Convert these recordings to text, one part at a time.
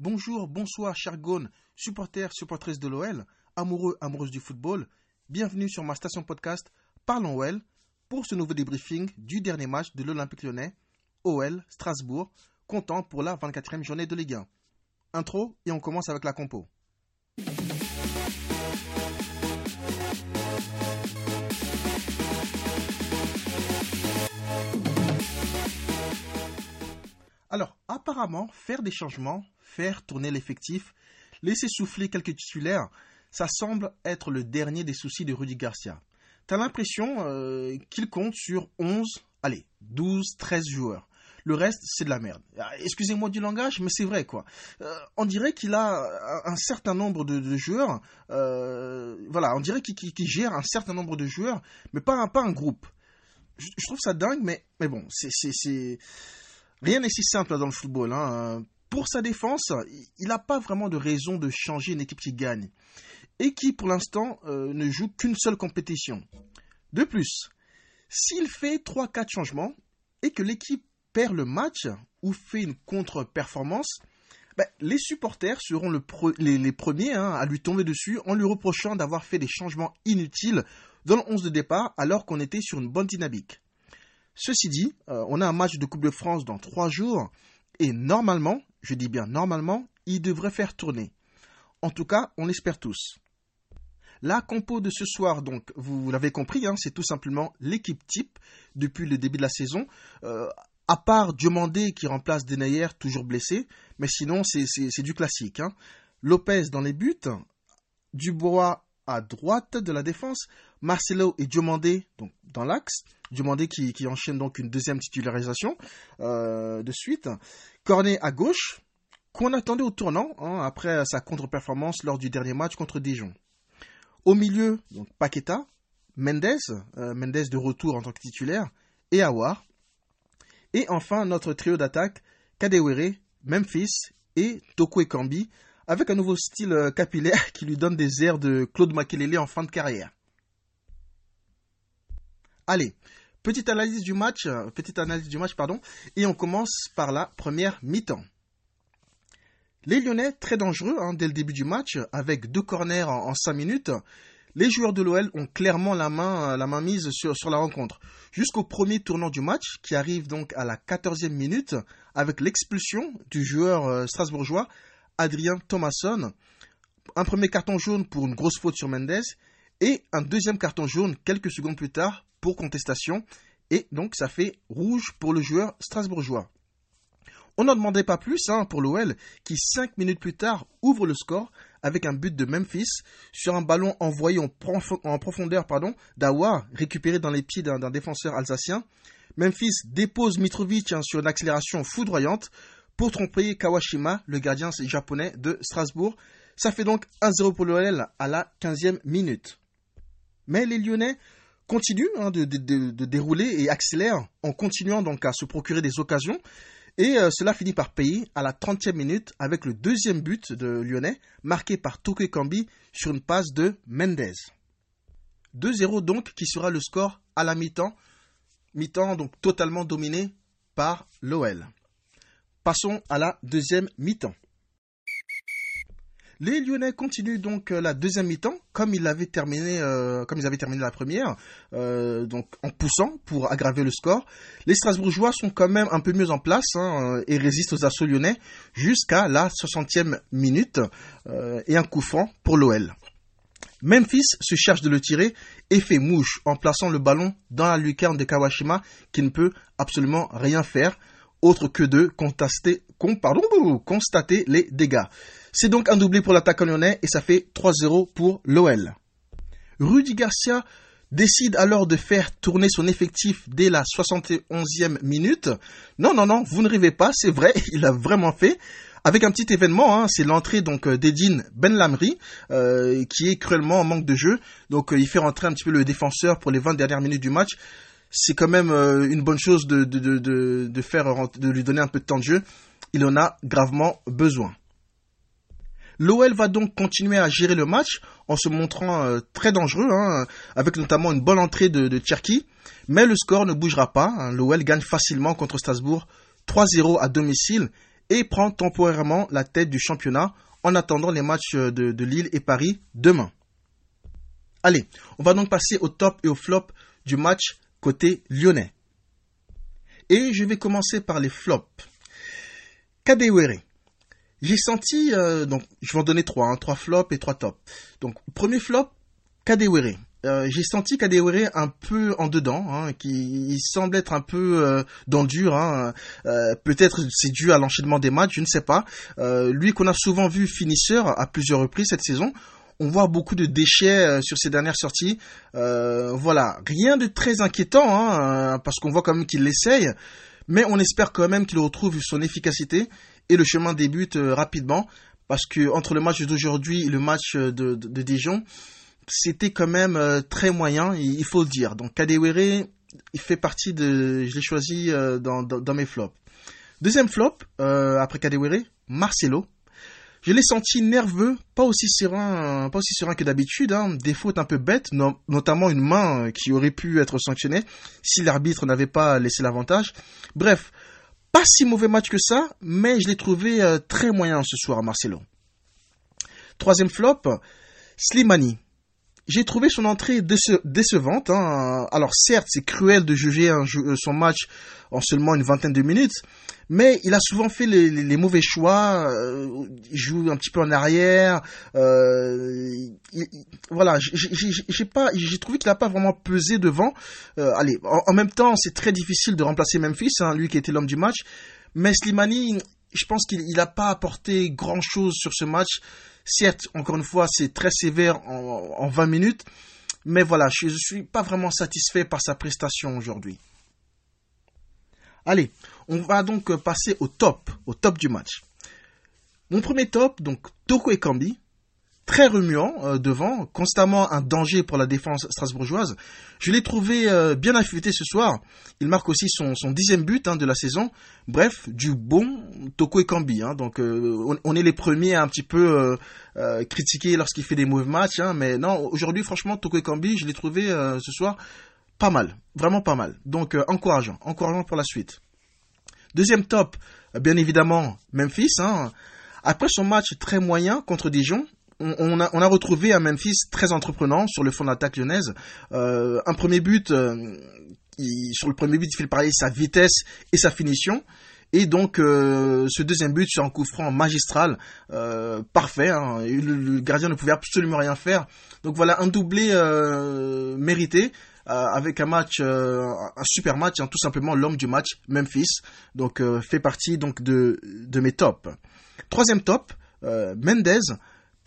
Bonjour, bonsoir, chers Gaunes, supporters, supportrices de l'OL, amoureux, amoureuses du football. Bienvenue sur ma station podcast Parlons OL pour ce nouveau débriefing du dernier match de l'Olympique lyonnais, OL Strasbourg, comptant pour la 24e journée de Ligue 1. Intro et on commence avec la compo. Alors, apparemment, faire des changements, faire tourner l'effectif, laisser souffler quelques titulaires, ça semble être le dernier des soucis de Rudy Garcia. T'as l'impression euh, qu'il compte sur 11, allez, 12, 13 joueurs. Le reste, c'est de la merde. Ah, excusez-moi du langage, mais c'est vrai, quoi. Euh, on dirait qu'il a un, certain nombre de, joueurs. Euh, voilà, on dirait qu'il gère un certain nombre de joueurs, mais pas un, groupe. Je, trouve ça dingue, mais, mais bon, c'est Rien n'est si simple dans le football. Hein. Pour sa défense, il n'a pas vraiment de raison de changer une équipe qui gagne et qui, pour l'instant, euh, ne joue qu'une seule compétition. De plus, s'il fait 3-4 changements et que l'équipe perd le match ou fait une contre-performance, ben, les supporters seront les, premiers hein, à lui tomber dessus en lui reprochant d'avoir fait des changements inutiles dans le 11 de départ alors qu'on était sur une bonne dynamique. Ceci dit, euh, on a un match de Coupe de France dans trois jours et normalement, je dis bien normalement, il devrait faire tourner. En tout cas, on l'espère tous. La compo de ce soir, donc, vous, l'avez compris, hein, c'est tout simplement l'équipe type depuis le début de la saison. Euh, à part Diomandé qui remplace Denayer, toujours blessé, mais sinon c'est du classique. Hein. Lopez dans les buts, Dubois à droite de la défense, Marcelo et Diomandé dans l'axe, Diomandé qui, qui, enchaîne donc une deuxième titularisation euh, de suite, Cornet à gauche, qu'on attendait au tournant hein, après sa contre-performance lors du dernier match contre Dijon. Au milieu, donc Paqueta, Mendes, euh, Mendes de retour en tant que titulaire, et Awar. Et enfin notre trio d'attaque, Kadewere, Memphis et Toko Ekambi, avec un nouveau style euh, capillaire qui lui donne des airs de Claude Makelele en fin de carrière. Allez, petite analyse du match, euh, petite analyse du match, pardon, et on commence par la première mi-temps. Les Lyonnais, très dangereux hein, dès le début du match, avec deux corners en, 5 minutes. Les joueurs de l'OL ont clairement la main, euh, mise sur, sur la rencontre. Jusqu'au premier tournant du match, qui arrive donc à la 14e minute, avec l'expulsion du joueur strasbourgeois Adrien Thomasson. Un premier carton jaune pour une grosse faute sur Mendes et un deuxième carton jaune quelques secondes plus tard pour contestation. Et donc ça fait rouge pour le joueur strasbourgeois. On n'en demandait pas plus hein, pour l'OL qui, cinq minutes plus tard, ouvre le score avec un but de Memphis sur un ballon envoyé en, profondeur pardon, d'Awa, récupéré dans les pieds d'un défenseur alsacien. Memphis dépose Mitrovic hein, sur une accélération foudroyante pour tromper Kawashima, le gardien japonais de Strasbourg. Ça fait donc 1-0 pour l'OL à la 15e minute. Mais les Lyonnais continuent hein, de, dérouler et accélèrent en continuant donc à se procurer des occasions. Et euh, cela finit par payer à la 30e minute avec le deuxième but de Lyonnais, marqué par Toke Kambi sur une passe de Mendez. 2-0 donc qui sera le score à la mi-temps. Mi-temps donc totalement dominé par l'OL. Passons à la deuxième mi-temps. Les Lyonnais continuent donc euh, la deuxième mi-temps comme ils avaient terminé, euh, comme ils avaient terminé la première, euh, donc en poussant pour aggraver le score. Les Strasbourgeois sont quand même un peu mieux en place hein, et résistent aux assauts lyonnais jusqu'à la 60e minute et un coup franc pour l'OL. Memphis se cherche de le tirer et fait mouche en plaçant le ballon dans la lucarne de Kawashima qui ne peut absolument rien faire autre que de constater les dégâts. C'est donc un doublé pour l'attaque lyonnais et ça fait 3-0 pour l'OL. Rudy Garcia décide alors de faire tourner son effectif dès la 71e minute. Non, non, non, vous ne rêvez pas, c'est vrai, il a vraiment fait. Avec un petit événement, hein, c'est l'entrée donc euh, d'Edine Ben Lamri, euh, qui est cruellement en manque de jeu. Donc euh, il fait rentrer un petit peu le défenseur pour les 20 dernières minutes du match c'est quand même une bonne chose de, de lui donner un peu de temps de jeu. Il en a gravement besoin. L'OL va donc continuer à gérer le match en se montrant euh, très dangereux, hein, avec notamment une bonne entrée de, de Cherki. Mais le score ne bougera pas. Hein. L'OL gagne facilement contre Strasbourg 3-0 à domicile et prend temporairement la tête du championnat en attendant les matchs de, de Lille et Paris demain. Allez, on va donc passer au top et au flop du match côté lyonnais. Et je vais commencer par les flops. Kadewere. J'ai senti, euh, donc je vais en donner trois, hein, trois flops et trois tops. Donc premier flop, Kadewere. Euh, j'ai senti Kadewere un peu en dedans, hein, qui il semble être un peu euh, dans le dur. Hein, euh, Peut-être c'est dû à l'enchaînement des matchs, je ne sais pas. Euh, lui qu'on a souvent vu finisseur à plusieurs reprises cette saison, on voit beaucoup de déchets sur ses dernières sorties. voilà, rien de très inquiétant, hein, parce qu'on voit quand même qu'il l'essaye, mais on espère quand même qu'il retrouve son efficacité et le chemin débute rapidement, parce que entre le match d'aujourd'hui et le match de, de, de Dijon, c'était quand même euh, très moyen, il, faut le dire. Donc Kadewere, il fait partie de, je l'ai choisi euh, dans, dans, mes flops. Deuxième flop, euh, après Kadewere, Marcelo. Je l'ai senti nerveux, pas aussi serein, pas aussi serein que d'habitude. Hein. Des fautes un peu bêtes, notamment une main qui aurait pu être sanctionnée si l'arbitre n'avait pas laissé l'avantage. Bref, pas si mauvais match que ça, mais je l'ai trouvé très moyen ce soir, Marcelo. Troisième flop, Slimani j'ai trouvé son entrée décevante. Hein. Alors certes, c'est cruel de juger euh, son match en seulement une vingtaine de minutes, mais il a souvent fait les, mauvais choix. Euh, il joue un petit peu en arrière. Euh, voilà, j'ai pas, j'ai trouvé qu'il n'a pas vraiment pesé devant. allez, en, même temps, c'est très difficile de remplacer Memphis, hein, lui qui était l'homme du match. Mais Slimani, je pense qu'il n'a pas apporté grand chose sur ce match. Certes, encore une fois, c'est très sévère en, 20 minutes, mais voilà, je ne suis pas vraiment satisfait par sa prestation aujourd'hui. Allez, on va donc passer au top, au top du match. Mon premier top, donc Toko Ekambi, très remuant euh, devant, constamment un danger pour la défense strasbourgeoise. Je l'ai trouvé euh, bien affûté ce soir. Il marque aussi son, dixième but hein, de la saison. Bref, du bon Toko Ekambi. Hein. Donc euh, on, est les premiers à un petit peu critiquer lorsqu'il fait des mauvais matchs. Hein. mais non, aujourd'hui franchement Toko Ekambi, je l'ai trouvé ce soir pas mal, vraiment pas mal. Donc encourageant, encourageant pour la suite. Deuxième top, bien évidemment Memphis. Après son match très moyen contre Dijon, on, a, retrouvé un Memphis très entreprenant sur le fond d'attaque lyonnaise. Euh, un premier but, euh, sur le premier but, il fait parler sa vitesse et sa finition. Et donc euh, ce deuxième but sur un coup franc magistral, parfait. Hein. le, gardien ne pouvait absolument rien faire. Donc voilà un doublé mérité avec un match, un super match, hein, tout simplement l'homme du match, Memphis. Donc fait partie donc de, de mes tops. Troisième top, Mendez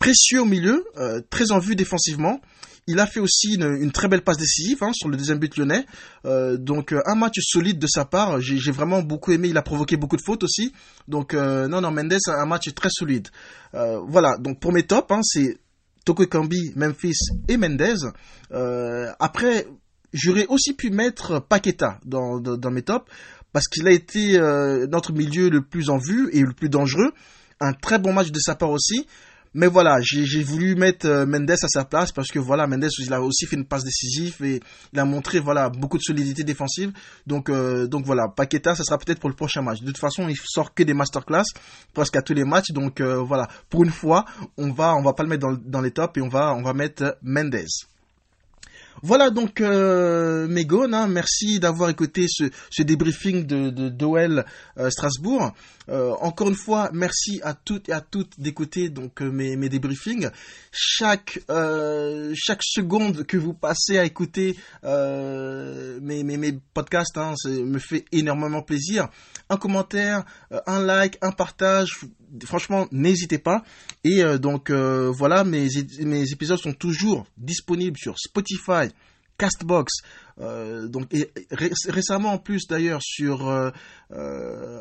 précieux au milieu, euh, très en vue défensivement. Il a fait aussi une, très belle passe décisive hein, sur le deuxième but lyonnais. Euh, donc euh, un match solide de sa part. J'ai vraiment beaucoup aimé. Il a provoqué beaucoup de fautes aussi. Donc non, non, Mendes, un match très solide. voilà, donc pour mes tops, hein, c'est Toko Kambi, Memphis et Mendes. après, j'aurais aussi pu mettre Paqueta dans, dans mes tops parce qu'il a été notre milieu le plus en vue et le plus dangereux. Un très bon match de sa part aussi. Mais voilà, j'ai voulu mettre euh, Mendes à sa place parce que voilà, Mendes il a aussi fait une passe décisive et il a montré voilà beaucoup de solidité défensive. Donc euh, donc voilà, Paqueta, ça sera peut-être pour le prochain match. De toute façon, il sort que des masterclass presque à tous les matchs. Donc euh, voilà, pour une fois, on va on va pas le mettre dans, dans les tops et on va on va mettre Mendes. Voilà donc euh, hein, merci d'avoir écouté ce, ce, débriefing de, d'OL euh, Strasbourg. Euh, encore une fois, merci à toutes et à toutes d'écouter donc euh, mes, mes débriefings. Chaque seconde que vous passez à écouter mes, podcasts hein, me fait énormément plaisir. Un commentaire, un like, un partage, franchement, n'hésitez pas. Et donc voilà, mes, mes épisodes sont toujours disponibles sur Spotify, Castbox, euh, donc récemment en plus d'ailleurs sur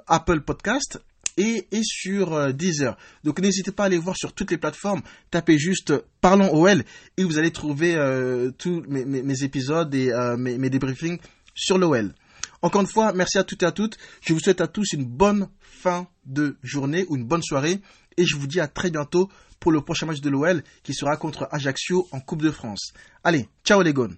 Apple Podcast et, et sur Deezer. Donc n'hésitez pas à aller voir sur toutes les plateformes, tapez juste Parlons OL et vous allez trouver tous mes, mes, épisodes et mes, mes débriefings sur l'OL. Encore une fois, merci à toutes et à toutes. Je vous souhaite à tous une bonne fin de journée ou une bonne soirée. Et je vous dis à très bientôt pour le prochain match de l'OL qui sera contre Ajaccio en Coupe de France. Allez, ciao les gones